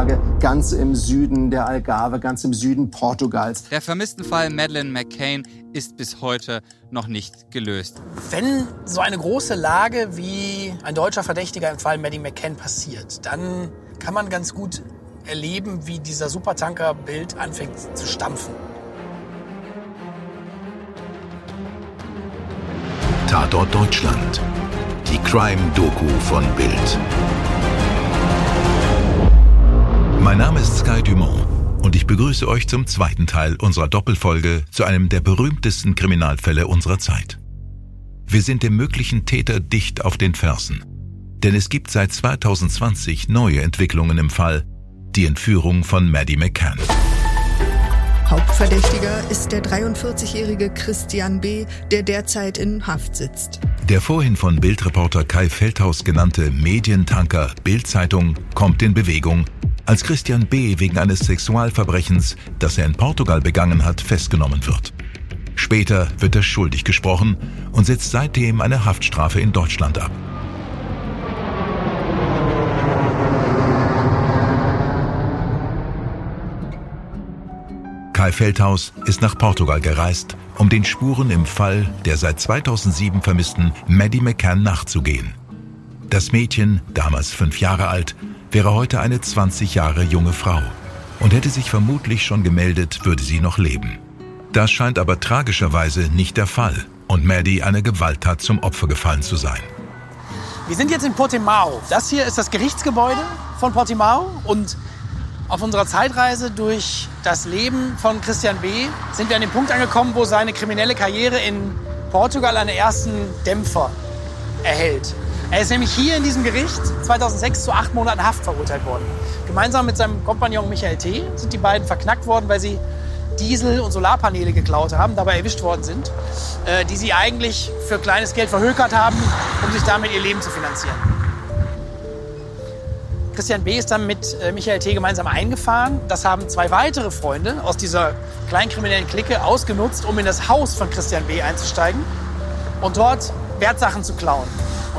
Lage ganz im Süden der Algarve, ganz im Süden Portugals. Der vermissten Fall Madeleine McCain ist bis heute noch nicht gelöst. Wenn so eine große Lage wie ein deutscher Verdächtiger im Fall Maddie McCann passiert, dann kann man ganz gut erleben, wie dieser Supertanker-Bild anfängt zu stampfen. Tatort Deutschland. Die Crime-Doku von Bild. Mein Name ist Sky Dumont und ich begrüße euch zum zweiten Teil unserer Doppelfolge zu einem der berühmtesten Kriminalfälle unserer Zeit. Wir sind dem möglichen Täter dicht auf den Fersen. Denn es gibt seit 2020 neue Entwicklungen im Fall, die Entführung von Maddie McCann. Hauptverdächtiger ist der 43-jährige Christian B., der derzeit in Haft sitzt. Der vorhin von Bildreporter Kai Feldhaus genannte Medientanker Bildzeitung kommt in Bewegung, als Christian B. wegen eines Sexualverbrechens, das er in Portugal begangen hat, festgenommen wird. Später wird er schuldig gesprochen und sitzt seitdem eine Haftstrafe in Deutschland ab. Kai Feldhaus ist nach Portugal gereist, um den Spuren im Fall der seit 2007 vermissten Maddie McCann nachzugehen. Das Mädchen, damals fünf Jahre alt, wäre heute eine 20 Jahre junge Frau und hätte sich vermutlich schon gemeldet, würde sie noch leben. Das scheint aber tragischerweise nicht der Fall und Maddie einer Gewalttat zum Opfer gefallen zu sein. Wir sind jetzt in Portimao. Das hier ist das Gerichtsgebäude von Portimao und auf unserer Zeitreise durch das Leben von Christian B. sind wir an dem Punkt angekommen, wo seine kriminelle Karriere in Portugal einen ersten Dämpfer erhält. Er ist nämlich hier in diesem Gericht 2006 zu acht Monaten Haft verurteilt worden. Gemeinsam mit seinem Kompagnon Michael T. sind die beiden verknackt worden, weil sie Diesel- und Solarpaneele geklaut haben, dabei erwischt worden sind, äh, die sie eigentlich für kleines Geld verhökert haben, um sich damit ihr Leben zu finanzieren. Christian B. ist dann mit äh, Michael T. gemeinsam eingefahren. Das haben zwei weitere Freunde aus dieser kleinkriminellen Clique ausgenutzt, um in das Haus von Christian B. einzusteigen und dort Wertsachen zu klauen.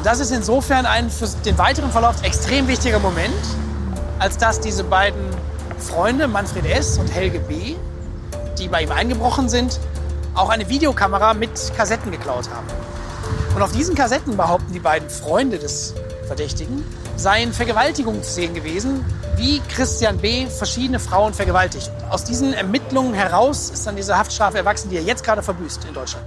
Und das ist insofern ein für den weiteren Verlauf extrem wichtiger Moment, als dass diese beiden Freunde, Manfred S. und Helge B., die bei ihm eingebrochen sind, auch eine Videokamera mit Kassetten geklaut haben. Und auf diesen Kassetten behaupten die beiden Freunde des Verdächtigen, seien Vergewaltigungen zu sehen gewesen, wie Christian B. verschiedene Frauen vergewaltigt. Aus diesen Ermittlungen heraus ist dann diese Haftstrafe erwachsen, die er jetzt gerade verbüßt in Deutschland.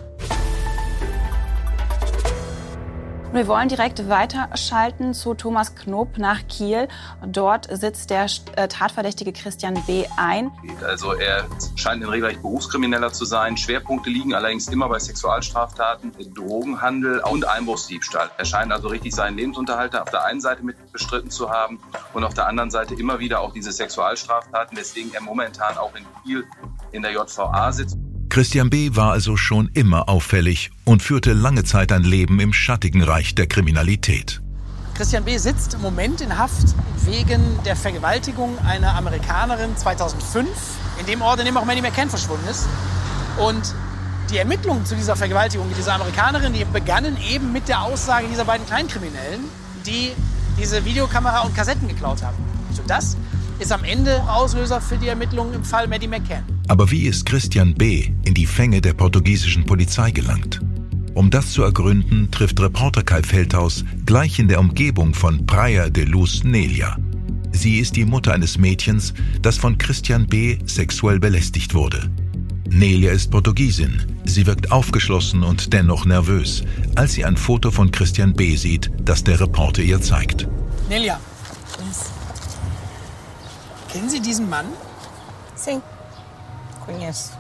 Wir wollen direkt weiterschalten zu Thomas Knob nach Kiel. Dort sitzt der äh, Tatverdächtige Christian B. ein. Also er scheint ein regelrecht Berufskrimineller zu sein. Schwerpunkte liegen allerdings immer bei Sexualstraftaten, Drogenhandel und Einbruchsdiebstahl. Er scheint also richtig seinen Lebensunterhalt auf der einen Seite mit bestritten zu haben und auf der anderen Seite immer wieder auch diese Sexualstraftaten, weswegen er momentan auch in Kiel in der JVA sitzt. Christian B. war also schon immer auffällig und führte lange Zeit ein Leben im schattigen Reich der Kriminalität. Christian B. sitzt im Moment in Haft wegen der Vergewaltigung einer Amerikanerin 2005, in dem Ort, in dem auch Manny McCann verschwunden ist. Und die Ermittlungen zu dieser Vergewaltigung dieser Amerikanerin, die begannen eben mit der Aussage dieser beiden Kleinkriminellen, die diese Videokamera und Kassetten geklaut haben. Das ist am Ende Auslöser für die Ermittlungen im Fall Maddie McCann. Aber wie ist Christian B. in die Fänge der portugiesischen Polizei gelangt? Um das zu ergründen, trifft Reporter Kai Feldhaus gleich in der Umgebung von Praia de Luz Nelia. Sie ist die Mutter eines Mädchens, das von Christian B. sexuell belästigt wurde. Nelia ist Portugiesin. Sie wirkt aufgeschlossen und dennoch nervös, als sie ein Foto von Christian B. sieht, das der Reporter ihr zeigt. Nelia, kennen Sie diesen Mann? Sim, conheço.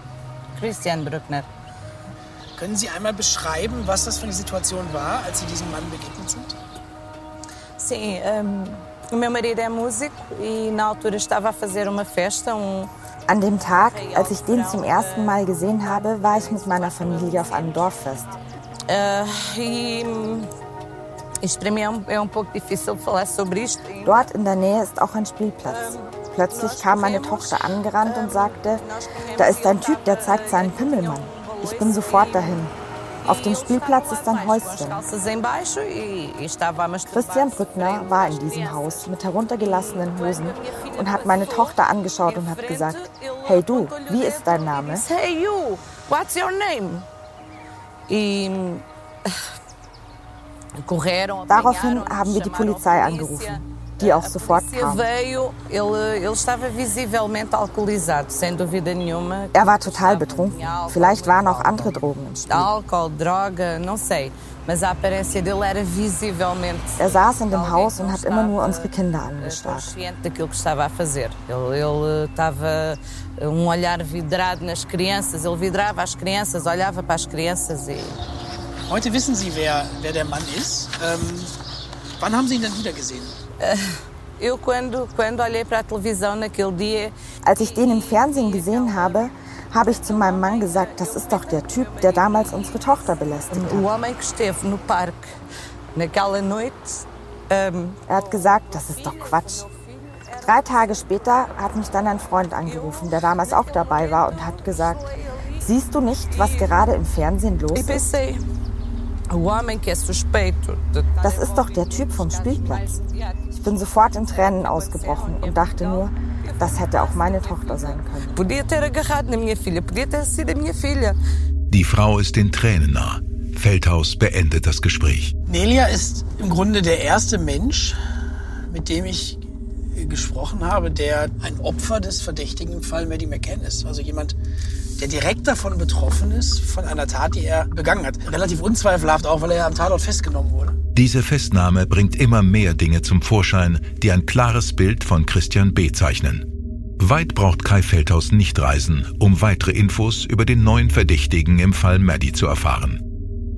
Christian Bruckner. Können Sie einmal beschreiben, was das für eine Situation war, als Sie diesem Mann begegnet sind? Sim, um, o meu marido é músico e na altura estava a fazer uma festa, um, An dem Tag, als ich den zum ersten Mal gesehen habe, war ich mit meiner Familie auf einem Dorffest. uh, e isto. Dort in der Nähe ist auch ein Spielplatz. Plötzlich kam meine Tochter angerannt und sagte, da ist ein Typ, der zeigt seinen Pimmelmann. Ich bin sofort dahin. Auf dem Spielplatz ist ein Häuschen. Christian Brückner war in diesem Haus mit heruntergelassenen Hosen und hat meine Tochter angeschaut und hat gesagt, hey du, wie ist dein Name? Hey you, what's your name? Daraufhin haben wir die Polizei angerufen die auch sofort kam. Er war total betrunken. Vielleicht waren auch andere Drogen im Spiel. Er saß in dem Haus und hat immer nur unsere Kinder angestarrt. um olhar vidrado nas crianças. Ele vidrava as crianças, olhava para as crianças e. Heute wissen Sie, wer, wer der Mann ist. Ähm, wann haben Sie ihn denn wiedergesehen? Als ich den im Fernsehen gesehen habe, habe ich zu meinem Mann gesagt, das ist doch der Typ, der damals unsere Tochter belästigt hat. Ähm, er hat gesagt, das ist doch Quatsch. Drei Tage später hat mich dann ein Freund angerufen, der damals auch dabei war und hat gesagt, siehst du nicht, was gerade im Fernsehen los ist? Das ist doch der Typ vom Spielplatz. Ich bin sofort in Tränen ausgebrochen und dachte nur, das hätte auch meine Tochter sein können. Die Frau ist den Tränen nah. Feldhaus beendet das Gespräch. Nelia ist im Grunde der erste Mensch, mit dem ich gesprochen habe, der ein Opfer des verdächtigen Fall Maddie McCann ist. Also jemand, der direkt davon betroffen ist, von einer Tat, die er begangen hat. Relativ unzweifelhaft auch, weil er am Tatort festgenommen wurde. Diese Festnahme bringt immer mehr Dinge zum Vorschein, die ein klares Bild von Christian B. zeichnen. Weit braucht Kai Feldhaus nicht reisen, um weitere Infos über den neuen Verdächtigen im Fall Maddie zu erfahren.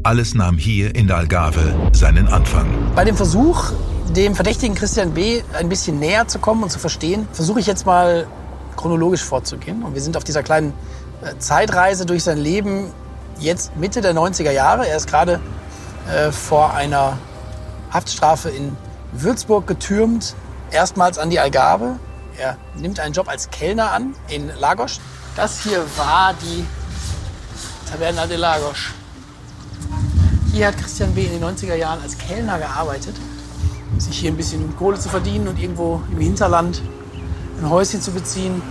Alles nahm hier in der Algarve seinen Anfang. Bei dem Versuch, dem Verdächtigen Christian B. ein bisschen näher zu kommen und zu verstehen, versuche ich jetzt mal chronologisch vorzugehen. Und wir sind auf dieser kleinen Zeitreise durch sein Leben jetzt Mitte der 90er Jahre. Er ist gerade äh, vor einer Haftstrafe in Würzburg getürmt, erstmals an die Algarve. Er nimmt einen Job als Kellner an in Lagos. Das hier war die Taverna de Lagos. Hier hat Christian B. in den 90er Jahren als Kellner gearbeitet, sich hier ein bisschen Kohle zu verdienen und irgendwo im Hinterland ein Häuschen zu beziehen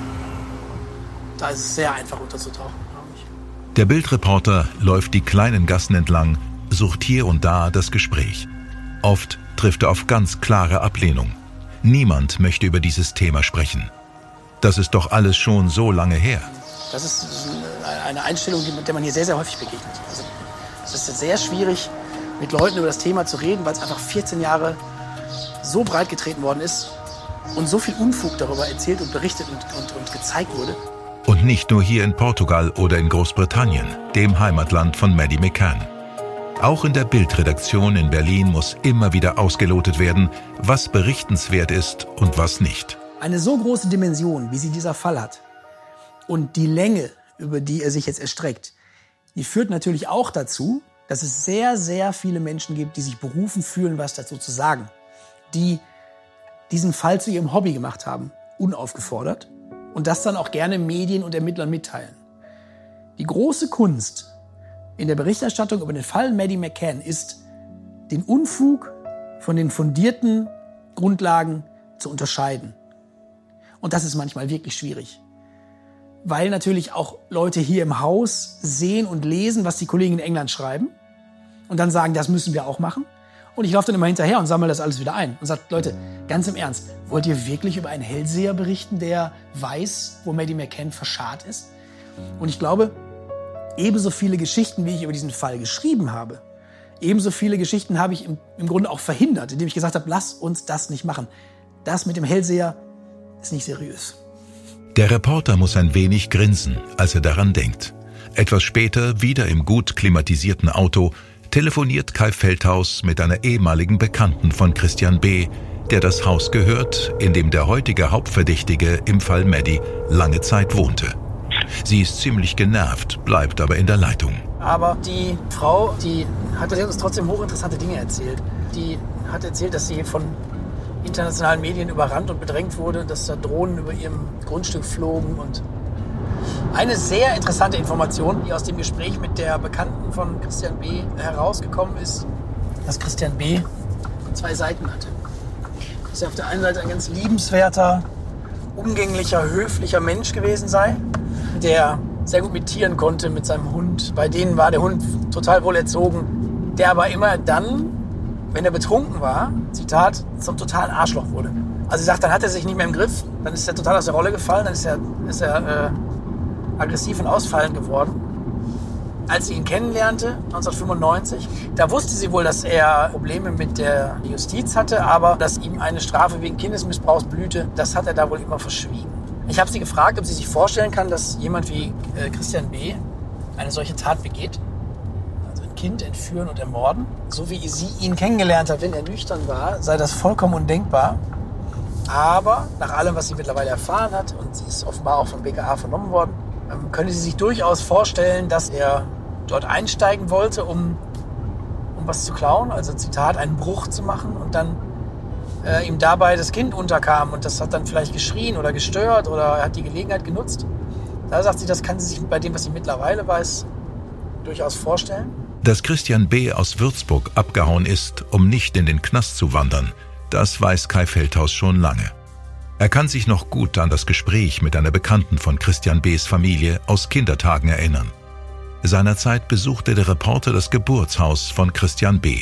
da ist es sehr einfach unterzutauchen, glaube ich. Der Bildreporter läuft die kleinen Gassen entlang, sucht hier und da das Gespräch. Oft trifft er auf ganz klare Ablehnung. Niemand möchte über dieses Thema sprechen. Das ist doch alles schon so lange her. Das ist eine Einstellung, mit der man hier sehr, sehr häufig begegnet. Also, es ist sehr schwierig, mit Leuten über das Thema zu reden, weil es einfach 14 Jahre so breit getreten worden ist und so viel Unfug darüber erzählt und berichtet und, und, und gezeigt wurde. Und nicht nur hier in Portugal oder in Großbritannien, dem Heimatland von Maddie McCann. Auch in der Bildredaktion in Berlin muss immer wieder ausgelotet werden, was berichtenswert ist und was nicht. Eine so große Dimension, wie sie dieser Fall hat, und die Länge, über die er sich jetzt erstreckt, die führt natürlich auch dazu, dass es sehr, sehr viele Menschen gibt, die sich berufen fühlen, was dazu zu sagen, die diesen Fall zu ihrem Hobby gemacht haben, unaufgefordert und das dann auch gerne Medien und Ermittlern mitteilen. Die große Kunst in der Berichterstattung über den Fall Maddie McCann ist, den Unfug von den fundierten Grundlagen zu unterscheiden. Und das ist manchmal wirklich schwierig. Weil natürlich auch Leute hier im Haus sehen und lesen, was die Kollegen in England schreiben und dann sagen, das müssen wir auch machen. Und ich laufe dann immer hinterher und sammle das alles wieder ein und sage, Leute, ganz im Ernst, wollt ihr wirklich über einen Hellseher berichten, der weiß, wo Maddie McCann verscharrt ist? Und ich glaube, ebenso viele Geschichten, wie ich über diesen Fall geschrieben habe, ebenso viele Geschichten habe ich im, im Grunde auch verhindert, indem ich gesagt habe, lass uns das nicht machen. Das mit dem Hellseher ist nicht seriös. Der Reporter muss ein wenig grinsen, als er daran denkt. Etwas später, wieder im gut klimatisierten Auto, telefoniert Kai Feldhaus mit einer ehemaligen Bekannten von Christian B., der das Haus gehört, in dem der heutige Hauptverdächtige im Fall Maddie lange Zeit wohnte. Sie ist ziemlich genervt, bleibt aber in der Leitung. Aber die Frau, die hat uns trotzdem hochinteressante Dinge erzählt. Die hat erzählt, dass sie von internationalen Medien überrannt und bedrängt wurde, dass da Drohnen über ihrem Grundstück flogen und Eine sehr interessante Information, die aus dem Gespräch mit der Bekannten von Christian B. herausgekommen ist, dass Christian B. zwei Seiten hatte. Dass er auf der einen Seite ein ganz liebenswerter, umgänglicher, höflicher Mensch gewesen sei, der sehr gut mit Tieren konnte, mit seinem Hund. Bei denen war der Hund total wohl erzogen, der aber immer dann, wenn er betrunken war, Zitat, zum totalen Arschloch wurde. Also sie sagt, dann hat er sich nicht mehr im Griff, dann ist er total aus der Rolle gefallen, dann ist er, ist er äh, aggressiv und ausfallend geworden. Als sie ihn kennenlernte, 1995, da wusste sie wohl, dass er Probleme mit der Justiz hatte, aber dass ihm eine Strafe wegen Kindesmissbrauchs blühte, das hat er da wohl immer verschwiegen. Ich habe sie gefragt, ob sie sich vorstellen kann, dass jemand wie äh, Christian B. eine solche Tat begeht. Also ein Kind entführen und ermorden. So wie sie ihn kennengelernt hat, wenn er nüchtern war, sei das vollkommen undenkbar. Aber nach allem, was sie mittlerweile erfahren hat, und sie ist offenbar auch vom BKA vernommen worden, könnte sie sich durchaus vorstellen, dass er dort einsteigen wollte, um, um was zu klauen. Also Zitat, einen Bruch zu machen und dann äh, ihm dabei das Kind unterkam und das hat dann vielleicht geschrien oder gestört oder er hat die Gelegenheit genutzt. Da sagt sie, das kann sie sich bei dem, was sie mittlerweile weiß, durchaus vorstellen. Dass Christian B. aus Würzburg abgehauen ist, um nicht in den Knast zu wandern, das weiß Kai Feldhaus schon lange. Er kann sich noch gut an das Gespräch mit einer Bekannten von Christian B.s Familie aus Kindertagen erinnern. Seinerzeit besuchte der Reporter das Geburtshaus von Christian B.,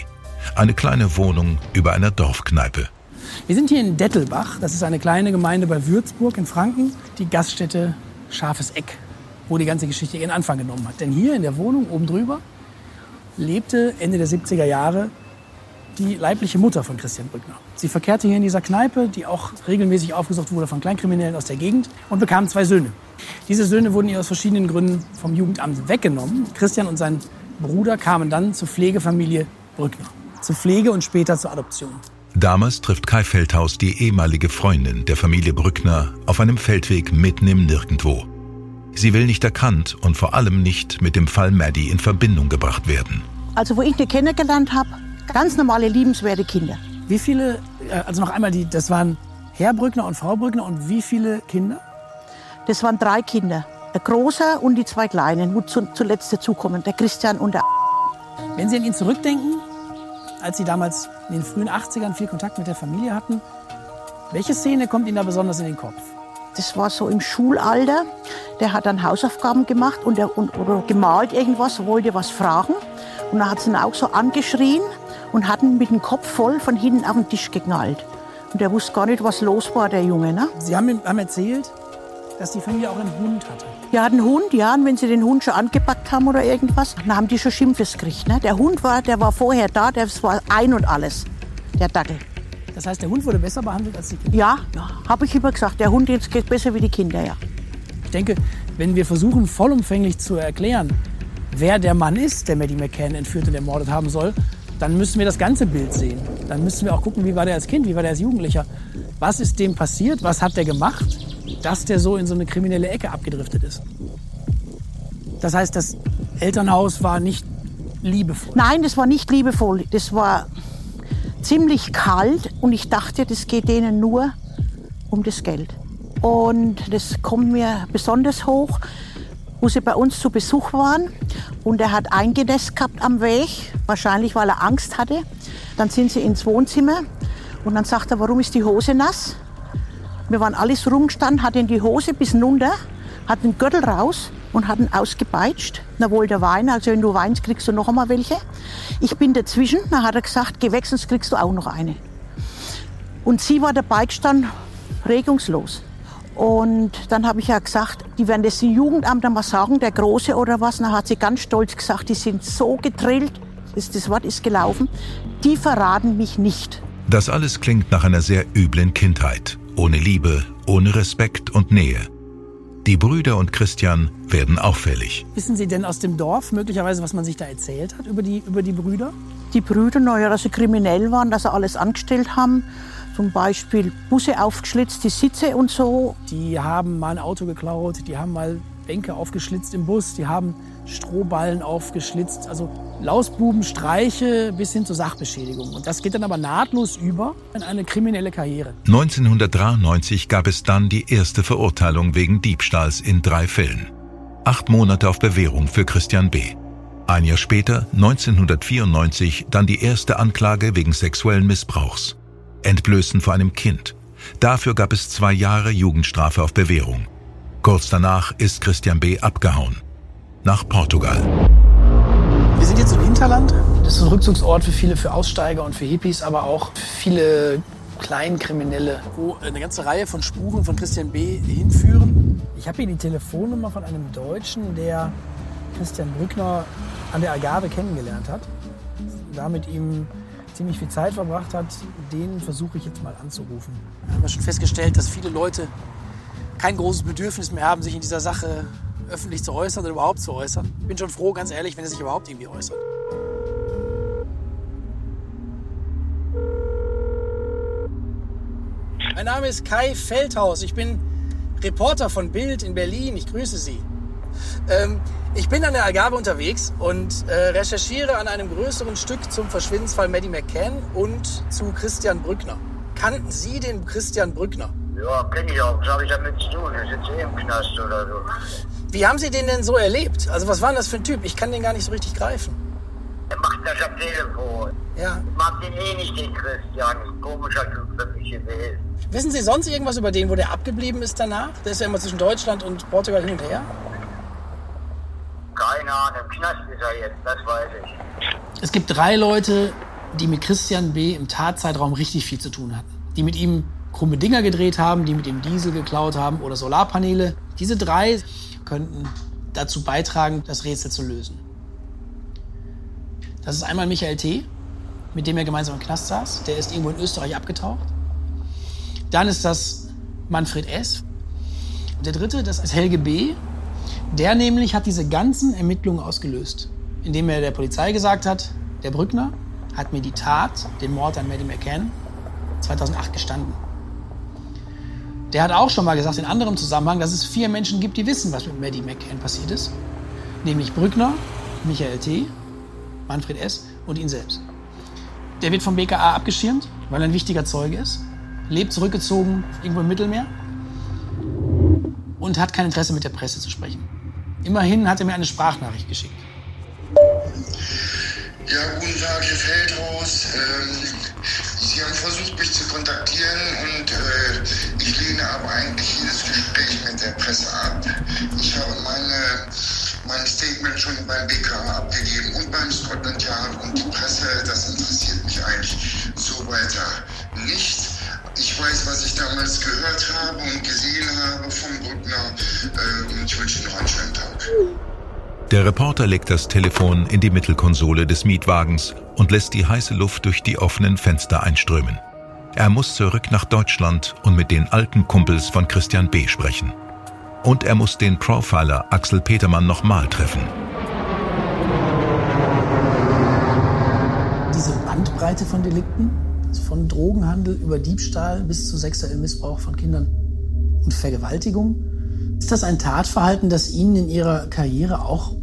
eine kleine Wohnung über einer Dorfkneipe. Wir sind hier in Dettelbach, das ist eine kleine Gemeinde bei Würzburg in Franken, die Gaststätte Scharfes Eck, wo die ganze Geschichte ihren Anfang genommen hat. Denn hier in der Wohnung oben drüber lebte Ende der 70er Jahre die leibliche Mutter von Christian Brückner. Sie verkehrte hier in dieser Kneipe, die auch regelmäßig aufgesucht wurde von Kleinkriminellen aus der Gegend und bekam zwei Söhne. Diese Söhne wurden ihr aus verschiedenen Gründen vom Jugendamt weggenommen. Christian und sein Bruder kamen dann zur Pflegefamilie Brückner. Zur Pflege und später zur Adoption. Damals trifft Kai Feldhaus die ehemalige Freundin der Familie Brückner auf einem Feldweg mitten im Nirgendwo. Sie will nicht erkannt und vor allem nicht mit dem Fall Maddie in Verbindung gebracht werden. Also wo ich die kennengelernt habe, ganz normale, liebenswerte Kinder. Wie viele, äh, also noch einmal, die, das waren Herr Brückner und Frau Brückner und wie viele Kinder? Das waren drei Kinder. Der Große und die zwei Kleinen, wo zu, zuletzt dazukommen, der Christian und der Wenn Sie an ihn zurückdenken, als Sie damals in den frühen 80ern viel Kontakt mit der Familie hatten, welche Szene kommt Ihnen da besonders in den Kopf? Das war so im Schulalter. Der hat dann Hausaufgaben gemacht und, der, und oder gemalt irgendwas, wollte was fragen. Und dann hat sie ihn auch so angeschrien und hat ihn mit dem Kopf voll von hinten auf den Tisch geknallt. Und der wusste gar nicht, was los war, der Junge. Ne? Sie haben, haben erzählt, dass die Familie auch einen Hund hatte. Ja, einen Hund, ja. Und wenn sie den Hund schon angepackt haben oder irgendwas, dann haben die schon Schimpfes gekriegt. Ne? Der Hund war, der war vorher da, der war ein und alles, der Dackel. Das heißt, der Hund wurde besser behandelt als die Kinder? Ja, ja habe ich immer gesagt. Der Hund jetzt geht besser wie die Kinder, ja. Ich denke, wenn wir versuchen, vollumfänglich zu erklären, wer der Mann ist, der Maddie McCann entführt und ermordet haben soll, dann müssen wir das ganze Bild sehen. Dann müssen wir auch gucken, wie war der als Kind, wie war der als Jugendlicher. Was ist dem passiert, was hat der gemacht, dass der so in so eine kriminelle Ecke abgedriftet ist. Das heißt, das Elternhaus war nicht liebevoll. Nein, das war nicht liebevoll. Das war ziemlich kalt und ich dachte, das geht denen nur um das Geld. Und das kommt mir besonders hoch, wo sie bei uns zu Besuch waren. Und er hat eingenässt gehabt am Weg, wahrscheinlich weil er Angst hatte. Dann sind sie ins Wohnzimmer und dann sagt er, warum ist die Hose nass? Wir waren alles rumgestanden, hat in die Hose bis runter, hat den Gürtel raus und hat ihn ausgepeitscht. Dann wollte er weinen, also wenn du weinst, kriegst du noch einmal welche. Ich bin dazwischen, dann hat er gesagt, geh kriegst du auch noch eine. Und sie war dabei gestanden, regungslos. Und dann habe ich ja gesagt, die werden das im Jugendamt mal sagen, der Große oder was. Dann hat sie ganz stolz gesagt, die sind so gedrillt, das Wort ist gelaufen, die verraten mich nicht. Das alles klingt nach einer sehr üblen Kindheit, ohne Liebe, ohne Respekt und Nähe. Die Brüder und Christian werden auffällig. Wissen Sie denn aus dem Dorf möglicherweise, was man sich da erzählt hat über die, über die Brüder? Die Brüder, naja, dass sie kriminell waren, dass sie alles angestellt haben. Zum Beispiel Busse aufgeschlitzt, die Sitze und so. Die haben mal ein Auto geklaut, die haben mal Bänke aufgeschlitzt im Bus, die haben Strohballen aufgeschlitzt. Also Lausbubenstreiche bis hin zur Sachbeschädigung. Und das geht dann aber nahtlos über in eine kriminelle Karriere. 1993 gab es dann die erste Verurteilung wegen Diebstahls in drei Fällen. Acht Monate auf Bewährung für Christian B. Ein Jahr später, 1994, dann die erste Anklage wegen sexuellen Missbrauchs. Entblößen vor einem Kind. Dafür gab es zwei Jahre Jugendstrafe auf Bewährung. Kurz danach ist Christian B. abgehauen. Nach Portugal. Wir sind jetzt im Hinterland. Das ist ein Rückzugsort für viele, für Aussteiger und für Hippies, aber auch für viele Kleinkriminelle, wo eine ganze Reihe von Spuren von Christian B. hinführen. Ich habe hier die Telefonnummer von einem Deutschen, der Christian Brückner an der Agave kennengelernt hat. Da mit ihm ziemlich viel Zeit verbracht hat, den versuche ich jetzt mal anzurufen. Wir haben ja schon festgestellt, dass viele Leute kein großes Bedürfnis mehr haben, sich in dieser Sache öffentlich zu äußern oder überhaupt zu äußern. Ich bin schon froh, ganz ehrlich, wenn er sich überhaupt irgendwie äußert. Mein Name ist Kai Feldhaus. Ich bin Reporter von Bild in Berlin. Ich grüße Sie. Ähm, ich bin an der Agave unterwegs und äh, recherchiere an einem größeren Stück zum Verschwindensfall Maddie McCann und zu Christian Brückner. Kannten Sie den Christian Brückner? Ja, kenne ich auch. Was habe ich damit zu tun? Ich sitze eh im Knast oder so. Wie haben Sie den denn so erlebt? Also was war denn das für ein Typ? Ich kann den gar nicht so richtig greifen. Er macht das am Telefon. Ja. Ich mag den eh nicht, den Christian. Ist komischer Typ für mich gewesen. Wissen Sie sonst irgendwas über den, wo der abgeblieben ist danach? Der ist ja immer zwischen Deutschland und Portugal hin und her. Ahnung, im Knast ist er jetzt, das weiß ich. Es gibt drei Leute, die mit Christian B. im Tatzeitraum richtig viel zu tun hatten. Die mit ihm krumme Dinger gedreht haben, die mit ihm Diesel geklaut haben oder Solarpaneele. Diese drei könnten dazu beitragen, das Rätsel zu lösen. Das ist einmal Michael T., mit dem er gemeinsam im Knast saß. Der ist irgendwo in Österreich abgetaucht. Dann ist das Manfred S. Und der dritte, das ist Helge B. Der nämlich hat diese ganzen Ermittlungen ausgelöst, indem er der Polizei gesagt hat, der Brückner hat mir die Tat, den Mord an Maddie McCann, 2008 gestanden. Der hat auch schon mal gesagt, in anderem Zusammenhang, dass es vier Menschen gibt, die wissen, was mit Maddie McCann passiert ist. Nämlich Brückner, Michael T., Manfred S. und ihn selbst. Der wird vom BKA abgeschirmt, weil er ein wichtiger Zeuge ist, lebt zurückgezogen irgendwo im Mittelmeer und hat kein Interesse mit der Presse zu sprechen. Immerhin hat er mir eine Sprachnachricht geschickt. Ja, guten Tag, Herr Feldhaus. Ähm, Sie haben versucht, mich zu kontaktieren und äh, ich lehne aber eigentlich jedes Gespräch mit der Presse ab. Ich habe meine, mein Statement schon beim BKA abgegeben und beim Scotland Yard und die Presse, das interessiert mich eigentlich so weiter nicht. Ich weiß, was ich damals gehört habe und gesehen habe vom Brückner äh, und ich wünsche Ihnen noch einen schönen Tag. Der Reporter legt das Telefon in die Mittelkonsole des Mietwagens und lässt die heiße Luft durch die offenen Fenster einströmen. Er muss zurück nach Deutschland und mit den alten Kumpels von Christian B. sprechen. Und er muss den Profiler Axel Petermann nochmal treffen. Diese Bandbreite von Delikten, von Drogenhandel über Diebstahl bis zu sexuellem Missbrauch von Kindern und Vergewaltigung, ist das ein Tatverhalten, das Ihnen in Ihrer Karriere auch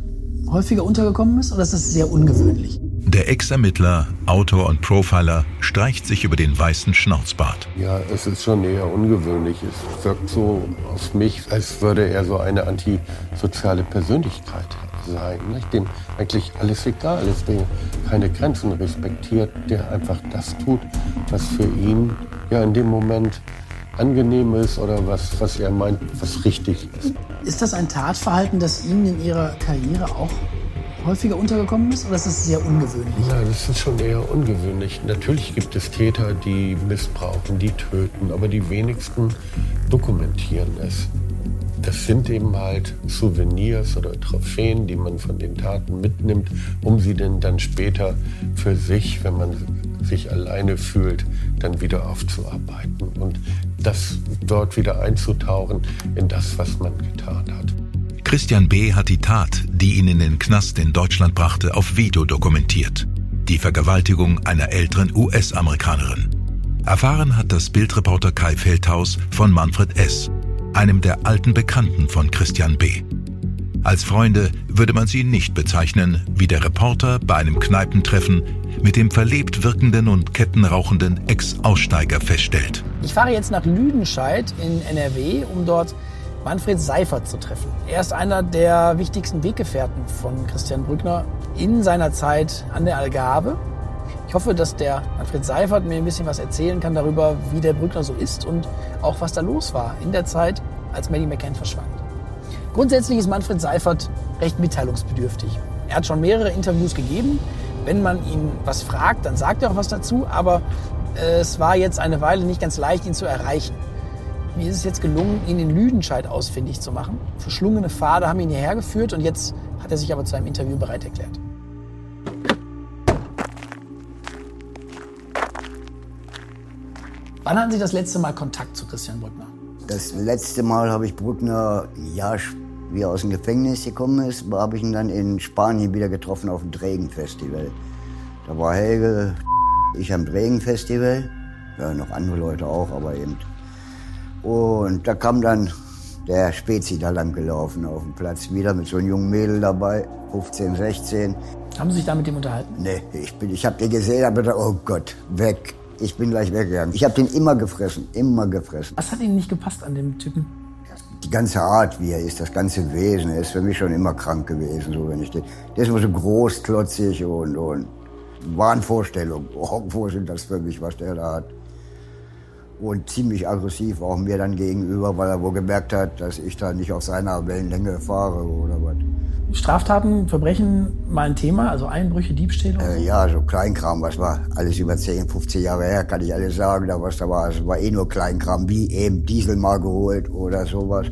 häufiger untergekommen ist oder ist das sehr ungewöhnlich? Der Ex-Ermittler, Autor und Profiler streicht sich über den weißen Schnauzbart. Ja, es ist schon eher ungewöhnlich. Es wirkt so auf mich, als würde er so eine antisoziale Persönlichkeit sein, nicht? dem eigentlich alles egal ist, der keine Grenzen respektiert, der einfach das tut, was für ihn ja in dem Moment angenehm ist oder was, was er meint, was richtig ist. Ist das ein Tatverhalten, das Ihnen in Ihrer Karriere auch häufiger untergekommen ist oder ist das sehr ungewöhnlich? Ja, das ist schon eher ungewöhnlich. Natürlich gibt es Täter, die missbrauchen, die töten, aber die wenigsten dokumentieren es. Das sind eben halt Souvenirs oder Trophäen, die man von den Taten mitnimmt, um sie denn dann später für sich, wenn man sich alleine fühlt, dann wieder aufzuarbeiten und das dort wieder einzutauchen in das, was man getan hat. Christian B. hat die Tat, die ihn in den Knast in Deutschland brachte, auf Video dokumentiert. Die Vergewaltigung einer älteren US-Amerikanerin. Erfahren hat das Bildreporter Kai Feldhaus von Manfred S., einem der alten Bekannten von Christian B. Als Freunde würde man sie nicht bezeichnen, wie der Reporter bei einem Kneipentreffen mit dem verlebt wirkenden und kettenrauchenden Ex-Aussteiger feststellt. Ich fahre jetzt nach Lüdenscheid in NRW, um dort Manfred Seifert zu treffen. Er ist einer der wichtigsten Weggefährten von Christian Brückner in seiner Zeit an der Algarve. Ich hoffe, dass der Manfred Seifert mir ein bisschen was erzählen kann darüber, wie der Brückner so ist und auch was da los war in der Zeit, als Maddie McCann verschwand. Grundsätzlich ist Manfred Seifert recht mitteilungsbedürftig. Er hat schon mehrere Interviews gegeben. Wenn man ihn was fragt, dann sagt er auch was dazu. Aber äh, es war jetzt eine Weile nicht ganz leicht, ihn zu erreichen. Mir ist es jetzt gelungen, ihn in Lüdenscheid ausfindig zu machen. Verschlungene Pfade haben ihn hierher geführt und jetzt hat er sich aber zu einem Interview bereit erklärt. Wann hatten Sie das letzte Mal Kontakt zu Christian Brückner? Das letzte Mal habe ich Brückner, ja, wie er aus dem Gefängnis gekommen ist, habe ich ihn dann in Spanien wieder getroffen auf dem Drägen-Festival. Da war Helge, ich am Drägen-Festival, ja, noch andere Leute auch, aber eben. Und da kam dann der Spezi da lang gelaufen auf dem Platz, wieder mit so einem jungen Mädel dabei, 15, 16. Haben Sie sich da mit dem unterhalten? Nee, ich, bin, ich habe den gesehen, habe gedacht, oh Gott, weg. Ich bin gleich weggegangen. Ich habe den immer gefressen, immer gefressen. Was hat Ihnen nicht gepasst an dem Typen? Die ganze Art, wie er ist, das ganze Wesen, er ist für mich schon immer krank gewesen. So, wenn ich den, der ist immer so groß, klotzig und, und Wahnvorstellung. Irgendwo sind das für mich, was der da hat. Und ziemlich aggressiv auch mir dann gegenüber, weil er wohl gemerkt hat, dass ich da nicht auf seiner Wellenlänge fahre oder was. Straftaten, Verbrechen mal ein Thema, also Einbrüche, Diebstähle? Äh, ja, so Kleinkram, was war alles über 10, 15 Jahre her, kann ich alles sagen, da was da war. Es war eh nur Kleinkram, wie eben Diesel mal geholt oder sowas.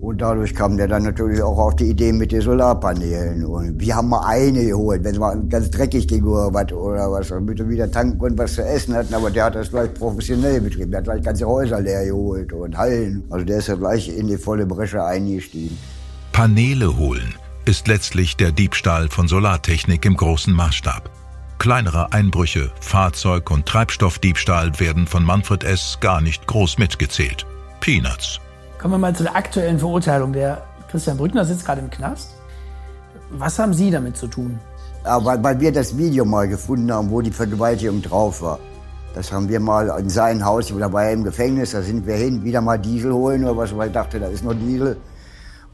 Und dadurch kam der dann natürlich auch auf die Idee mit den Solarpanelen. Und wir haben mal eine geholt, wenn es mal ganz dreckig ging oder was, oder was, damit wir wieder tanken und was zu essen hatten. Aber der hat das gleich professionell betrieben. Der hat gleich ganze Häuser leer geholt und Hallen. Also der ist ja gleich in die volle Bresche eingestiegen. Paneele holen ist letztlich der Diebstahl von Solartechnik im großen Maßstab. Kleinere Einbrüche, Fahrzeug- und Treibstoffdiebstahl werden von Manfred S. gar nicht groß mitgezählt. Peanuts. Kommen wir mal zu der aktuellen Verurteilung. Der Christian Brückner sitzt gerade im Knast. Was haben Sie damit zu tun? Ja, weil, weil wir das Video mal gefunden haben, wo die Vergewaltigung drauf war. Das haben wir mal in sein Haus, da war er im Gefängnis, da sind wir hin, wieder mal Diesel holen oder was, weil ich dachte, da ist noch Diesel.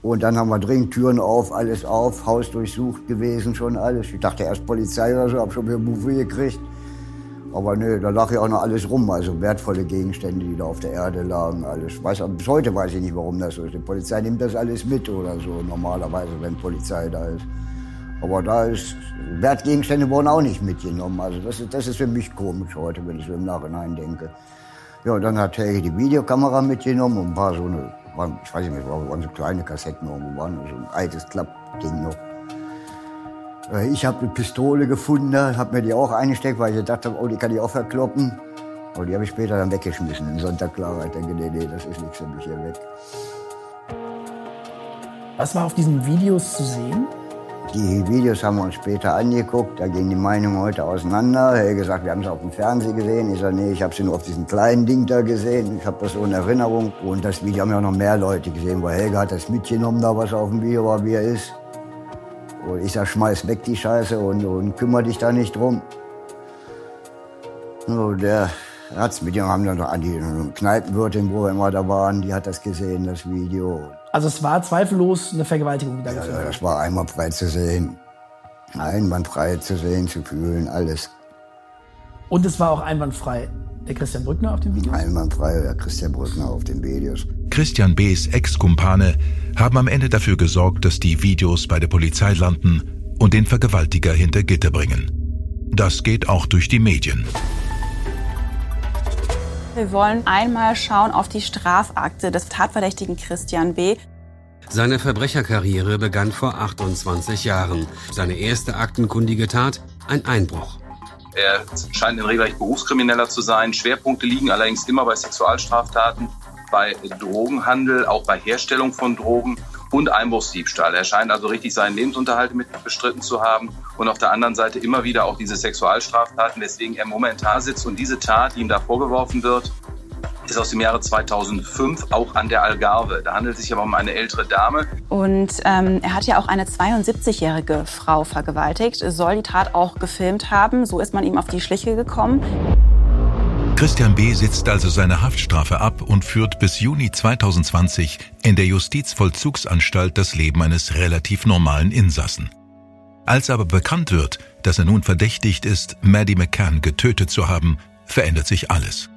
Und dann haben wir dringend Türen auf, alles auf, Haus durchsucht gewesen, schon alles. Ich dachte erst Polizei oder so, hab schon wieder Buffet gekriegt. Aber nö, da lag ja auch noch alles rum, also wertvolle Gegenstände, die da auf der Erde lagen, alles. Weiß, bis heute weiß ich nicht, warum das so ist. Die Polizei nimmt das alles mit oder so, normalerweise, wenn Polizei da ist. Aber da ist, Wertgegenstände wurden auch nicht mitgenommen. Also das ist, das ist für mich komisch heute, wenn ich so im Nachhinein denke. Ja, dann hat Helge die Videokamera mitgenommen und ein paar so eine, ich weiß nicht mehr, waren so kleine Kassetten irgendwo, waren so ein altes Klappding noch. Äh, ich habe eine Pistole gefunden, habe mir die auch eingesteckt, weil ich gedacht habe, oh, die kann ich auch verkloppen. Aber die habe ich später dann weggeschmissen. Im Sonntag klar, ich denke, nee, nee, das ist nichts für mich hier weg. Was war auf diesen Videos zu sehen? Die Videos haben wir uns später angeguckt, da gingen die Meinungen heute auseinander. Er hat gesagt, wir haben es auf dem Fernsehen gesehen. Ich sage, nee, ich habe sie nur auf diesem kleinen Ding da gesehen. Ich habe das so in Erinnerung. Und das Video haben ja noch mehr Leute gesehen, weil Helge hat das mitgenommen, da was auf dem Video war, wie er ist. Und ich sag, schmeiß weg die Scheiße und, und kümmere dich da nicht drum. So, der hat's mit dem haben dann an die Kneipenwirtin, wo wir immer da waren, die hat das gesehen, das Video. Also es war zweifellos eine Vergewaltigung, die da ja, ja, das war einwandfrei zu sehen. Einwandfrei zu sehen, zu fühlen, alles. Und es war auch einwandfrei der Christian Brückner auf dem Video? Einwandfrei der Christian Brückner auf den Videos. Christian B.'s Ex-Kumpane haben am Ende dafür gesorgt, dass die Videos bei der Polizei landen und den Vergewaltiger hinter Gitter bringen. Das geht auch durch die Medien. Wir wollen einmal schauen auf die Strafakte des Tatverdächtigen Christian B. Seine Verbrecherkarriere begann vor 28 Jahren. Seine erste aktenkundige Tat ein Einbruch. Er scheint ein regelrecht Berufskrimineller zu sein. Schwerpunkte liegen allerdings immer bei Sexualstraftaten, bei Drogenhandel, auch bei Herstellung von Drogen und Einbruchsdiebstahl. Er scheint also richtig seinen Lebensunterhalt mit bestritten zu haben und auf der anderen Seite immer wieder auch diese Sexualstraftaten, weswegen er momentan sitzt. Und diese Tat, die ihm da vorgeworfen wird, ist aus dem Jahre 2005 auch an der Algarve. Da handelt es sich aber um eine ältere Dame. Und ähm, er hat ja auch eine 72-jährige Frau vergewaltigt, soll die Tat auch gefilmt haben. So ist man ihm auf die Schliche gekommen. Christian B. sitzt also seine Haftstrafe ab und führt bis Juni 2020 in der Justizvollzugsanstalt das Leben eines relativ normalen Insassen. Als aber bekannt wird, dass er nun verdächtigt ist, Maddie McCann getötet zu haben, verändert sich alles.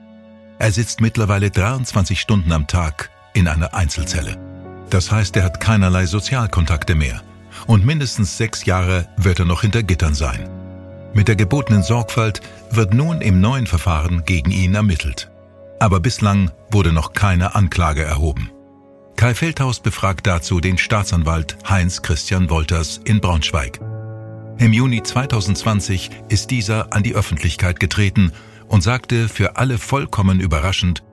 Er sitzt mittlerweile 23 Stunden am Tag in einer Einzelzelle. Das heißt, er hat keinerlei Sozialkontakte mehr. Und mindestens sechs Jahre wird er noch hinter Gittern sein. Mit der gebotenen Sorgfalt wird nun im neuen Verfahren gegen ihn ermittelt. Aber bislang wurde noch keine Anklage erhoben. Kai Feldhaus befragt dazu den Staatsanwalt Heinz Christian Wolters in Braunschweig. Im Juni 2020 ist dieser an die Öffentlichkeit getreten und sagte für alle vollkommen überraschend,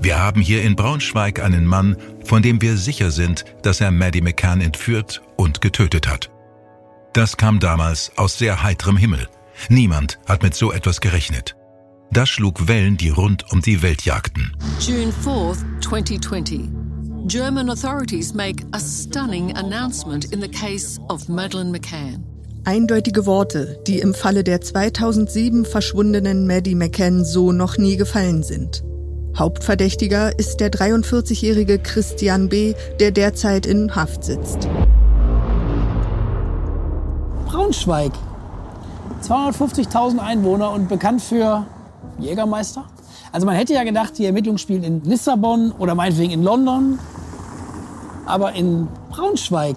wir haben hier in Braunschweig einen Mann, von dem wir sicher sind, dass er Maddie McCann entführt und getötet hat. Das kam damals aus sehr heiterem Himmel. Niemand hat mit so etwas gerechnet. Das schlug Wellen, die rund um die Welt jagten. June 4th, 2020. German authorities make a stunning announcement in the case of Madeleine McCann. Eindeutige Worte, die im Falle der 2007 verschwundenen Maddie McCann so noch nie gefallen sind. Hauptverdächtiger ist der 43-jährige Christian B., der derzeit in Haft sitzt. Braunschweig 250.000 Einwohner und bekannt für Jägermeister. Also man hätte ja gedacht, die Ermittlungen spielen in Lissabon oder meinetwegen in London. Aber in Braunschweig,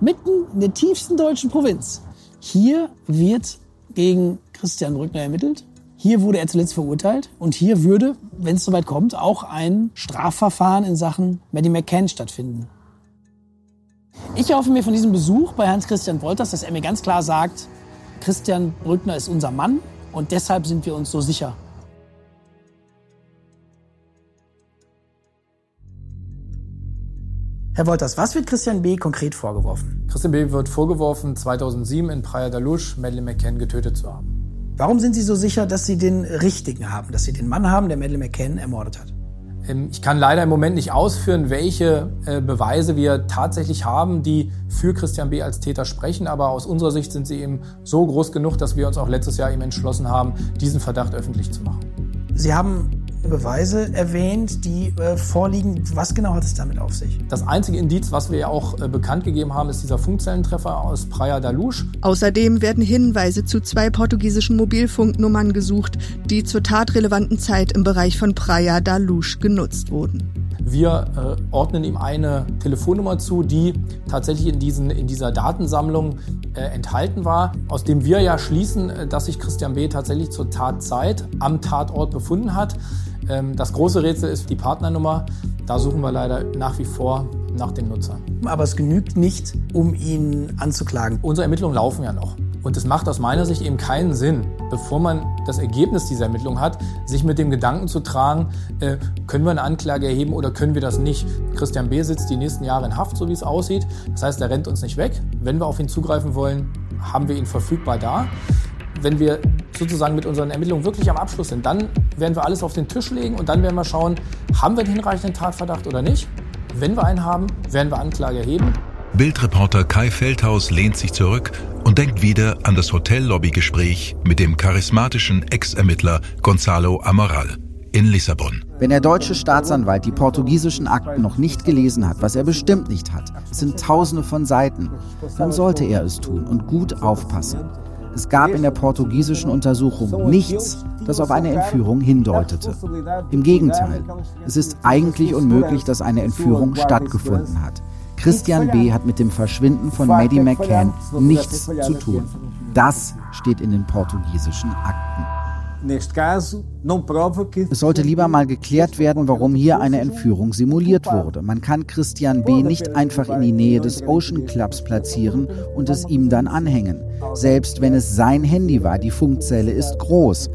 mitten in der tiefsten deutschen Provinz, hier wird gegen Christian Brückner ermittelt. Hier wurde er zuletzt verurteilt und hier würde, wenn es soweit kommt, auch ein Strafverfahren in Sachen Maddie McCann stattfinden. Ich erhoffe mir von diesem Besuch bei Hans-Christian Wolters, dass er mir ganz klar sagt, Christian Brückner ist unser Mann und deshalb sind wir uns so sicher. Herr Wolters, was wird Christian B. konkret vorgeworfen? Christian B. wird vorgeworfen, 2007 in Praia da Luz Madeleine McCann getötet zu haben. Warum sind Sie so sicher, dass Sie den Richtigen haben, dass Sie den Mann haben, der Madeleine McCann ermordet hat? Ähm, ich kann leider im Moment nicht ausführen, welche äh, Beweise wir tatsächlich haben, die für Christian B. als Täter sprechen, aber aus unserer Sicht sind sie eben so groß genug, dass wir uns auch letztes Jahr eben entschlossen haben, diesen Verdacht öffentlich zu machen. Sie haben Beweise erwähnt, die äh, vorliegen. Was genau hat es damit auf sich? Das einzige Indiz, was wir ja auch äh, bekannt gegeben haben, ist dieser Funkzellentreffer aus Praia da Luz. Außerdem werden Hinweise zu zwei portugiesischen Mobilfunknummern gesucht, die zur tatrelevanten Zeit im Bereich von Praia da Luz genutzt wurden. Wir äh, ordnen ihm eine Telefonnummer zu, die tatsächlich in, diesen, in dieser Datensammlung äh, enthalten war, aus dem wir ja schließen, äh, dass sich Christian B. tatsächlich zur Tatzeit am Tatort befunden hat. Ähm, das große Rätsel ist die Partnernummer. Da suchen wir leider nach wie vor nach dem Nutzer. Aber es genügt nicht, um ihn anzuklagen. Unsere Ermittlungen laufen ja noch. Und es macht aus meiner Sicht eben keinen Sinn, bevor man das Ergebnis dieser Ermittlung hat, sich mit dem Gedanken zu tragen, äh, können wir eine Anklage erheben oder können wir das nicht. Christian B. sitzt die nächsten Jahre in Haft, so wie es aussieht. Das heißt, er rennt uns nicht weg. Wenn wir auf ihn zugreifen wollen, haben wir ihn verfügbar da. Wenn wir sozusagen mit unseren Ermittlungen wirklich am Abschluss sind, dann werden wir alles auf den Tisch legen und dann werden wir schauen, haben wir einen hinreichenden Tatverdacht oder nicht. Wenn wir einen haben, werden wir Anklage erheben. Bildreporter Kai Feldhaus lehnt sich zurück und denkt wieder an das Hotellobbygespräch mit dem charismatischen Ex-Ermittler Gonzalo Amaral in Lissabon. Wenn der deutsche Staatsanwalt die portugiesischen Akten noch nicht gelesen hat, was er bestimmt nicht hat, es sind tausende von Seiten, dann sollte er es tun und gut aufpassen. Es gab in der portugiesischen Untersuchung nichts, das auf eine Entführung hindeutete. Im Gegenteil, es ist eigentlich unmöglich, dass eine Entführung stattgefunden hat. Christian B. hat mit dem Verschwinden von Maddie McCann nichts zu tun. Das steht in den portugiesischen Akten. Es sollte lieber mal geklärt werden, warum hier eine Entführung simuliert wurde. Man kann Christian B. nicht einfach in die Nähe des Ocean Clubs platzieren und es ihm dann anhängen. Selbst wenn es sein Handy war, die Funkzelle ist groß.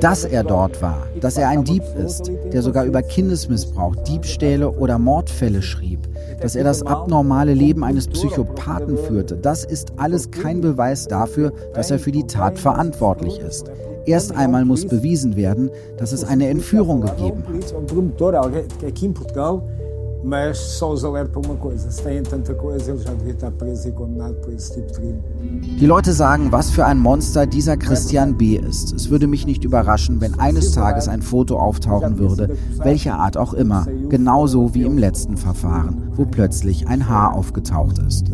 Dass er dort war, dass er ein Dieb ist, der sogar über Kindesmissbrauch, Diebstähle oder Mordfälle schrieb, dass er das abnormale Leben eines Psychopathen führte, das ist alles kein Beweis dafür, dass er für die Tat verantwortlich ist. Erst einmal muss bewiesen werden, dass es eine Entführung gegeben hat. Mas só os alerta para uma coisa: se têm tanta coisa, ele já devia estar preso e condenado por esse tipo de crime. Die Leute sagen, was für ein Monster dieser Christian B. ist. Es würde mich nicht überraschen, wenn eines Tages ein Foto auftauchen würde, welcher Art auch immer, genauso wie im letzten Verfahren, wo plötzlich ein Haar aufgetaucht ist.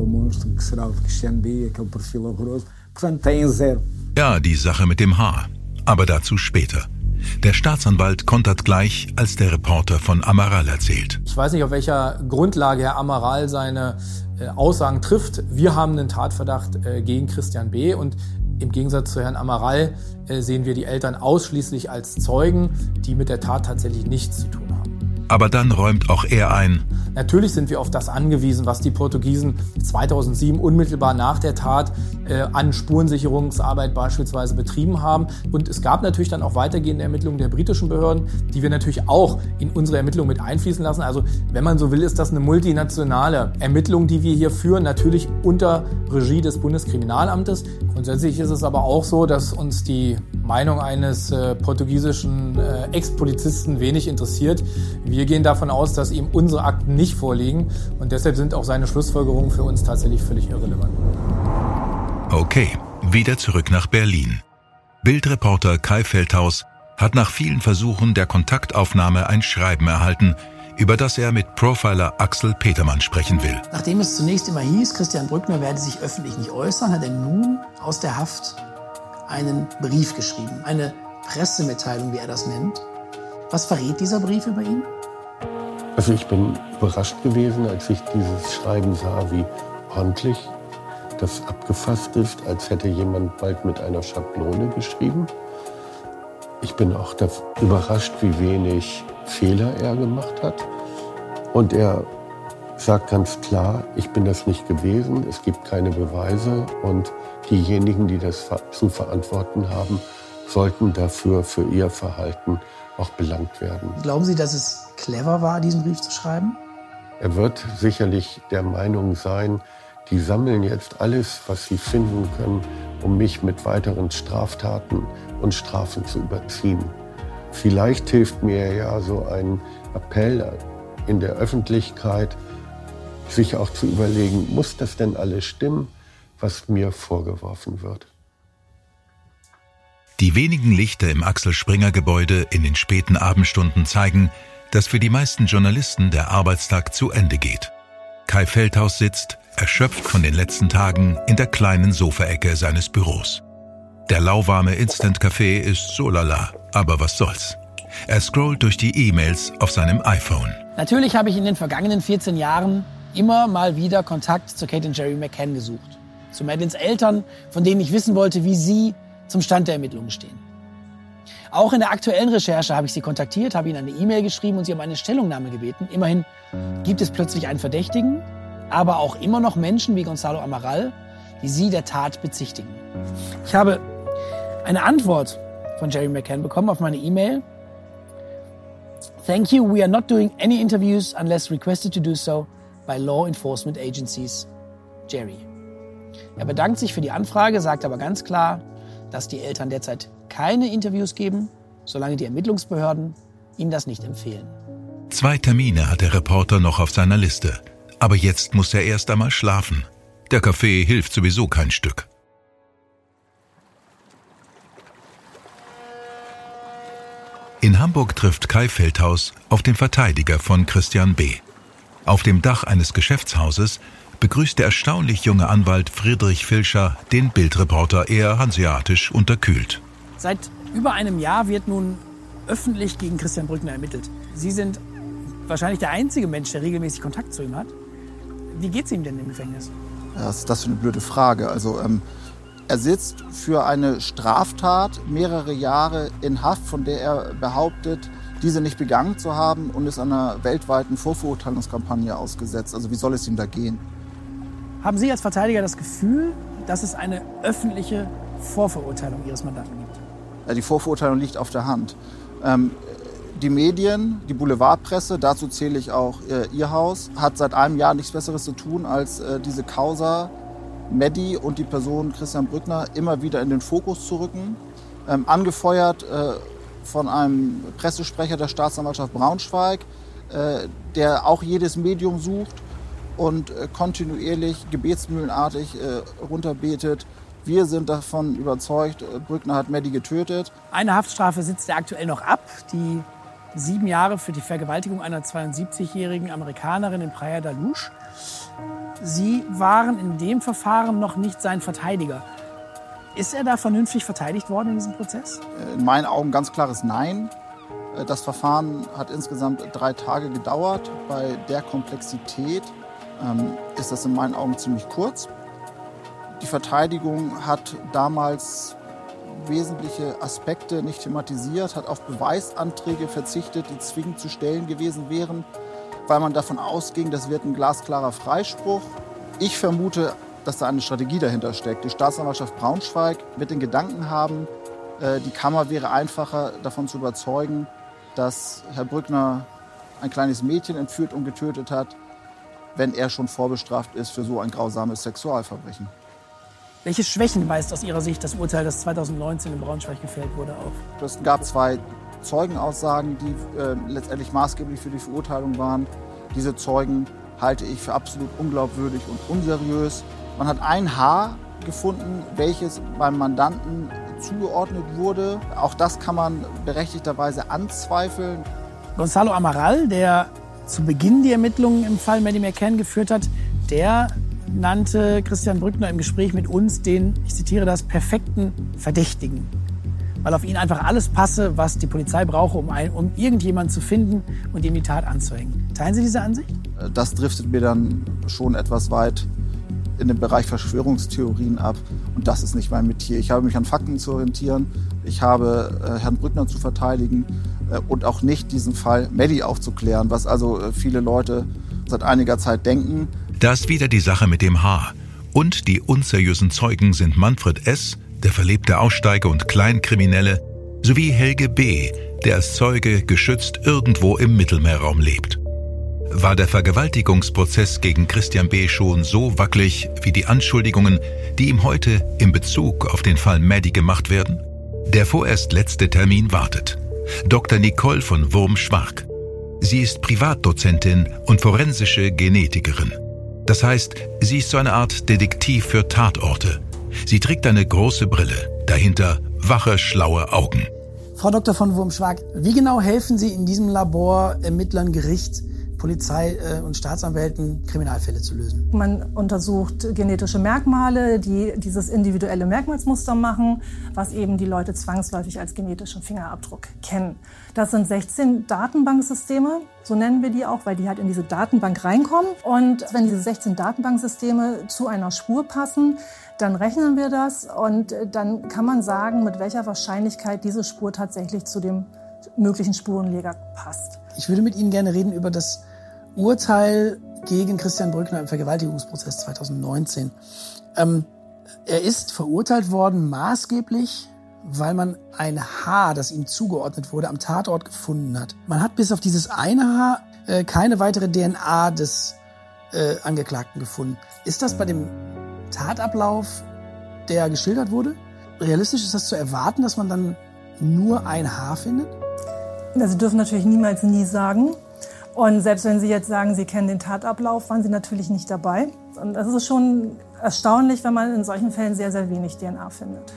Ja, die Sache mit dem Haar. Aber dazu später. Der Staatsanwalt kontert gleich, als der Reporter von Amaral erzählt. Ich weiß nicht, auf welcher Grundlage Herr Amaral seine äh, Aussagen trifft. Wir haben einen Tatverdacht äh, gegen Christian B. und im Gegensatz zu Herrn Amaral äh, sehen wir die Eltern ausschließlich als Zeugen, die mit der Tat tatsächlich nichts zu tun haben. Aber dann räumt auch er ein, Natürlich sind wir auf das angewiesen, was die Portugiesen 2007 unmittelbar nach der Tat äh, an Spurensicherungsarbeit beispielsweise betrieben haben. Und es gab natürlich dann auch weitergehende Ermittlungen der britischen Behörden, die wir natürlich auch in unsere Ermittlungen mit einfließen lassen. Also wenn man so will, ist das eine multinationale Ermittlung, die wir hier führen, natürlich unter Regie des Bundeskriminalamtes. Grundsätzlich ist es aber auch so, dass uns die Meinung eines äh, portugiesischen äh, Ex-Polizisten wenig interessiert. Wir gehen davon aus, dass ihm unsere Akten nicht vorliegen und deshalb sind auch seine Schlussfolgerungen für uns tatsächlich völlig irrelevant. Okay, wieder zurück nach Berlin. Bildreporter Kai Feldhaus hat nach vielen Versuchen der Kontaktaufnahme ein Schreiben erhalten, über das er mit Profiler Axel Petermann sprechen will. Nachdem es zunächst immer hieß, Christian Brückner werde sich öffentlich nicht äußern, hat er nun aus der Haft einen Brief geschrieben, eine Pressemitteilung, wie er das nennt. Was verrät dieser Brief über ihn? Also ich bin überrascht gewesen, als ich dieses Schreiben sah, wie ordentlich das abgefasst ist, als hätte jemand bald mit einer Schablone geschrieben. Ich bin auch überrascht, wie wenig Fehler er gemacht hat. Und er sagt ganz klar, ich bin das nicht gewesen, es gibt keine Beweise und diejenigen, die das zu verantworten haben, sollten dafür für ihr Verhalten auch belangt werden. Glauben Sie, dass es clever war, diesen Brief zu schreiben? Er wird sicherlich der Meinung sein, die sammeln jetzt alles, was sie finden können, um mich mit weiteren Straftaten und Strafen zu überziehen. Vielleicht hilft mir ja so ein Appell in der Öffentlichkeit, sich auch zu überlegen, muss das denn alles stimmen, was mir vorgeworfen wird? Die wenigen Lichter im Axel Springer Gebäude in den späten Abendstunden zeigen, dass für die meisten Journalisten der Arbeitstag zu Ende geht. Kai Feldhaus sitzt, erschöpft von den letzten Tagen, in der kleinen Sofaecke seines Büros. Der lauwarme Instant-Kaffee ist so lala, aber was soll's. Er scrollt durch die E-Mails auf seinem iPhone. Natürlich habe ich in den vergangenen 14 Jahren immer mal wieder Kontakt zu Kate und Jerry McCann gesucht. Zu Madeleines Eltern, von denen ich wissen wollte, wie sie zum Stand der Ermittlungen stehen. Auch in der aktuellen Recherche habe ich sie kontaktiert, habe ihnen eine E-Mail geschrieben und sie um eine Stellungnahme gebeten. Immerhin gibt es plötzlich einen Verdächtigen, aber auch immer noch Menschen wie Gonzalo Amaral, die sie der Tat bezichtigen. Ich habe eine Antwort von Jerry McCann bekommen auf meine E-Mail. Thank you, we are not doing any interviews unless requested to do so by law enforcement agencies. Jerry. Er bedankt sich für die Anfrage, sagt aber ganz klar, dass die Eltern derzeit keine Interviews geben, solange die Ermittlungsbehörden ihnen das nicht empfehlen. Zwei Termine hat der Reporter noch auf seiner Liste. Aber jetzt muss er erst einmal schlafen. Der Kaffee hilft sowieso kein Stück. In Hamburg trifft Kai Feldhaus auf den Verteidiger von Christian B. Auf dem Dach eines Geschäftshauses begrüßt der erstaunlich junge Anwalt Friedrich Filscher den Bildreporter eher hanseatisch unterkühlt. Seit über einem Jahr wird nun öffentlich gegen Christian Brückner ermittelt. Sie sind wahrscheinlich der einzige Mensch, der regelmäßig Kontakt zu ihm hat. Wie geht es ihm denn im Gefängnis? Was ist das für eine blöde Frage? Also, ähm, er sitzt für eine Straftat mehrere Jahre in Haft, von der er behauptet, diese nicht begangen zu haben und ist einer weltweiten Vorverurteilungskampagne ausgesetzt. Also wie soll es ihm da gehen? Haben Sie als Verteidiger das Gefühl, dass es eine öffentliche Vorverurteilung Ihres Mandanten gibt? Die Vorverurteilung liegt auf der Hand. Ähm, die Medien, die Boulevardpresse, dazu zähle ich auch äh, Ihr Haus, hat seit einem Jahr nichts Besseres zu tun, als äh, diese Causa Medi und die Person Christian Brückner immer wieder in den Fokus zu rücken. Ähm, angefeuert äh, von einem Pressesprecher der Staatsanwaltschaft Braunschweig, äh, der auch jedes Medium sucht und äh, kontinuierlich gebetsmühlenartig äh, runterbetet. Wir sind davon überzeugt, Brückner hat Maddie getötet. Eine Haftstrafe sitzt er aktuell noch ab, die sieben Jahre für die Vergewaltigung einer 72-jährigen Amerikanerin in Praia da Luz. Sie waren in dem Verfahren noch nicht sein Verteidiger. Ist er da vernünftig verteidigt worden in diesem Prozess? In meinen Augen ganz klares Nein. Das Verfahren hat insgesamt drei Tage gedauert. Bei der Komplexität ähm, ist das in meinen Augen ziemlich kurz. Die Verteidigung hat damals wesentliche Aspekte nicht thematisiert, hat auf Beweisanträge verzichtet, die zwingend zu stellen gewesen wären, weil man davon ausging, das wird ein glasklarer Freispruch. Ich vermute, dass da eine Strategie dahinter steckt. Die Staatsanwaltschaft Braunschweig wird den Gedanken haben, äh, die Kammer wäre einfacher davon zu überzeugen, dass Herr Brückner ein kleines Mädchen entführt und getötet hat, wenn er schon vorbestraft ist für so ein grausames Sexualverbrechen. Welche Schwächen weist aus Ihrer Sicht das Urteil, das 2019 in Braunschweig gefällt wurde, auf? Es gab zwei Zeugenaussagen, die äh, letztendlich maßgeblich für die Verurteilung waren. Diese Zeugen halte ich für absolut unglaubwürdig und unseriös. Man hat ein Haar gefunden, welches beim Mandanten zugeordnet wurde. Auch das kann man berechtigterweise anzweifeln. Gonzalo Amaral, der zu Beginn die Ermittlungen im Fall Maddie McCann geführt hat, der nannte Christian Brückner im Gespräch mit uns den, ich zitiere das, perfekten Verdächtigen. Weil auf ihn einfach alles passe, was die Polizei brauche, um, ein, um irgendjemanden zu finden und ihm die Tat anzuhängen. Teilen Sie diese Ansicht? Das driftet mir dann schon etwas weit in den Bereich Verschwörungstheorien ab. Und das ist nicht mein Metier. Ich habe mich an Fakten zu orientieren. Ich habe äh, Herrn Brückner zu verteidigen äh, und auch nicht diesen Fall Maddie aufzuklären, was also äh, viele Leute seit einiger Zeit denken. Da ist wieder die Sache mit dem Haar. Und die unseriösen Zeugen sind Manfred S., der verlebte Aussteiger und Kleinkriminelle, sowie Helge B., der als Zeuge geschützt irgendwo im Mittelmeerraum lebt. War der Vergewaltigungsprozess gegen Christian B. schon so wackelig wie die Anschuldigungen, die ihm heute in Bezug auf den Fall Maddie gemacht werden? Der vorerst letzte Termin wartet. Dr. Nicole von Wurm-Schwark. Sie ist Privatdozentin und forensische Genetikerin. Das heißt, sie ist so eine Art Detektiv für Tatorte. Sie trägt eine große Brille, dahinter wache, schlaue Augen. Frau Dr. von Wurm-Schwark, wie genau helfen Sie in diesem Labor Ermittlern, Gericht, Polizei äh, und Staatsanwälten Kriminalfälle zu lösen. Man untersucht genetische Merkmale, die dieses individuelle Merkmalsmuster machen, was eben die Leute zwangsläufig als genetischen Fingerabdruck kennen. Das sind 16 Datenbanksysteme, so nennen wir die auch, weil die halt in diese Datenbank reinkommen. Und wenn diese 16 Datenbanksysteme zu einer Spur passen, dann rechnen wir das und dann kann man sagen, mit welcher Wahrscheinlichkeit diese Spur tatsächlich zu dem möglichen Spurenleger passt. Ich würde mit Ihnen gerne reden über das Urteil gegen Christian Brückner im Vergewaltigungsprozess 2019. Ähm, er ist verurteilt worden maßgeblich, weil man ein Haar, das ihm zugeordnet wurde, am Tatort gefunden hat. Man hat bis auf dieses eine Haar äh, keine weitere DNA des äh, Angeklagten gefunden. Ist das bei dem Tatablauf, der geschildert wurde? Realistisch ist das zu erwarten, dass man dann nur ein Haar findet? Sie dürfen natürlich niemals nie sagen. Und selbst wenn Sie jetzt sagen, Sie kennen den Tatablauf, waren Sie natürlich nicht dabei. Und das ist schon erstaunlich, wenn man in solchen Fällen sehr, sehr wenig DNA findet.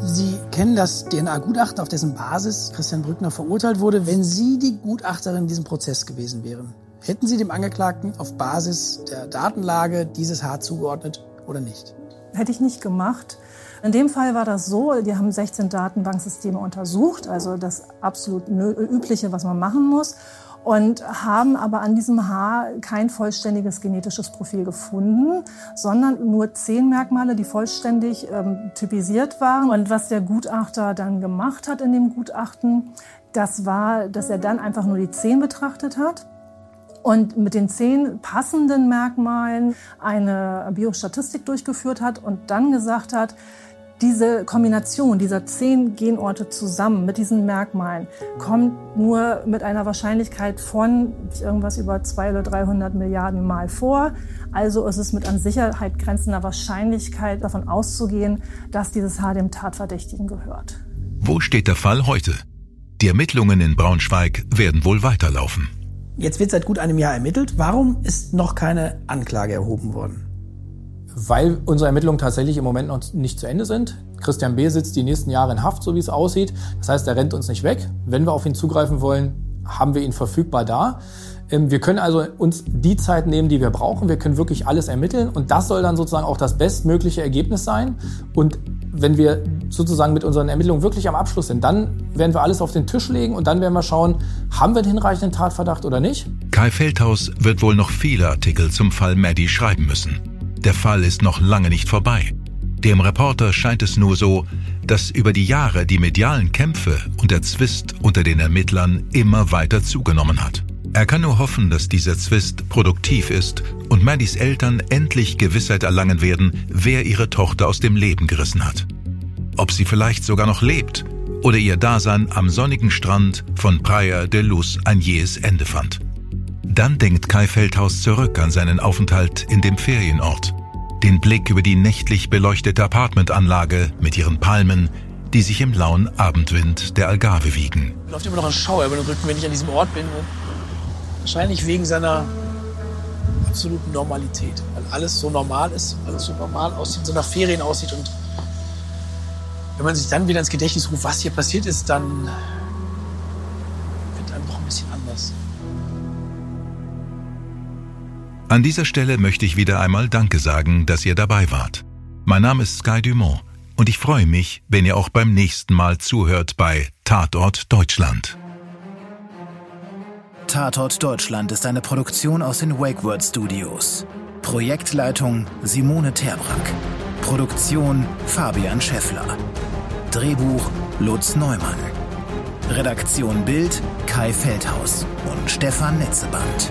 Sie kennen das DNA-Gutachten, auf dessen Basis Christian Brückner verurteilt wurde. Wenn Sie die Gutachterin in diesem Prozess gewesen wären, hätten Sie dem Angeklagten auf Basis der Datenlage dieses Haar zugeordnet oder nicht? Hätte ich nicht gemacht. In dem Fall war das so, die haben 16 Datenbanksysteme untersucht, also das absolut übliche, was man machen muss und haben aber an diesem Haar kein vollständiges genetisches Profil gefunden, sondern nur zehn Merkmale, die vollständig ähm, typisiert waren. Und was der Gutachter dann gemacht hat in dem Gutachten, das war, dass er dann einfach nur die zehn betrachtet hat und mit den zehn passenden Merkmalen eine Biostatistik durchgeführt hat und dann gesagt hat, diese Kombination dieser zehn Genorte zusammen mit diesen Merkmalen kommt nur mit einer Wahrscheinlichkeit von irgendwas über 200 oder 300 Milliarden Mal vor. Also ist es mit an Sicherheit grenzender Wahrscheinlichkeit davon auszugehen, dass dieses Haar dem Tatverdächtigen gehört. Wo steht der Fall heute? Die Ermittlungen in Braunschweig werden wohl weiterlaufen. Jetzt wird seit gut einem Jahr ermittelt. Warum ist noch keine Anklage erhoben worden? Weil unsere Ermittlungen tatsächlich im Moment noch nicht zu Ende sind. Christian B. sitzt die nächsten Jahre in Haft, so wie es aussieht. Das heißt, er rennt uns nicht weg. Wenn wir auf ihn zugreifen wollen, haben wir ihn verfügbar da. Ähm, wir können also uns die Zeit nehmen, die wir brauchen. Wir können wirklich alles ermitteln und das soll dann sozusagen auch das bestmögliche Ergebnis sein. Und wenn wir sozusagen mit unseren Ermittlungen wirklich am Abschluss sind, dann werden wir alles auf den Tisch legen und dann werden wir schauen, haben wir einen hinreichenden Tatverdacht oder nicht. Kai Feldhaus wird wohl noch viele Artikel zum Fall Maddie schreiben müssen. Der Fall ist noch lange nicht vorbei. Dem Reporter scheint es nur so, dass über die Jahre die medialen Kämpfe und der Zwist unter den Ermittlern immer weiter zugenommen hat. Er kann nur hoffen, dass dieser Zwist produktiv ist und Maddies Eltern endlich Gewissheit erlangen werden, wer ihre Tochter aus dem Leben gerissen hat. Ob sie vielleicht sogar noch lebt oder ihr Dasein am sonnigen Strand von Praia de Luz ein jähes Ende fand. Dann denkt Kai Feldhaus zurück an seinen Aufenthalt in dem Ferienort. Den Blick über die nächtlich beleuchtete Apartmentanlage mit ihren Palmen, die sich im lauen Abendwind der Algarve wiegen. Läuft immer noch ein Schauer über den Rücken, wenn ich an diesem Ort bin. Wahrscheinlich wegen seiner absoluten Normalität. Weil alles so normal ist, alles so normal aussieht, so nach Ferien aussieht. Und wenn man sich dann wieder ins Gedächtnis ruft, was hier passiert ist, dann An dieser Stelle möchte ich wieder einmal Danke sagen, dass ihr dabei wart. Mein Name ist Sky Dumont und ich freue mich, wenn ihr auch beim nächsten Mal zuhört bei Tatort Deutschland. Tatort Deutschland ist eine Produktion aus den WakeWord Studios. Projektleitung Simone Terbrack. Produktion Fabian Scheffler. Drehbuch Lutz Neumann. Redaktion Bild Kai Feldhaus und Stefan Netzeband.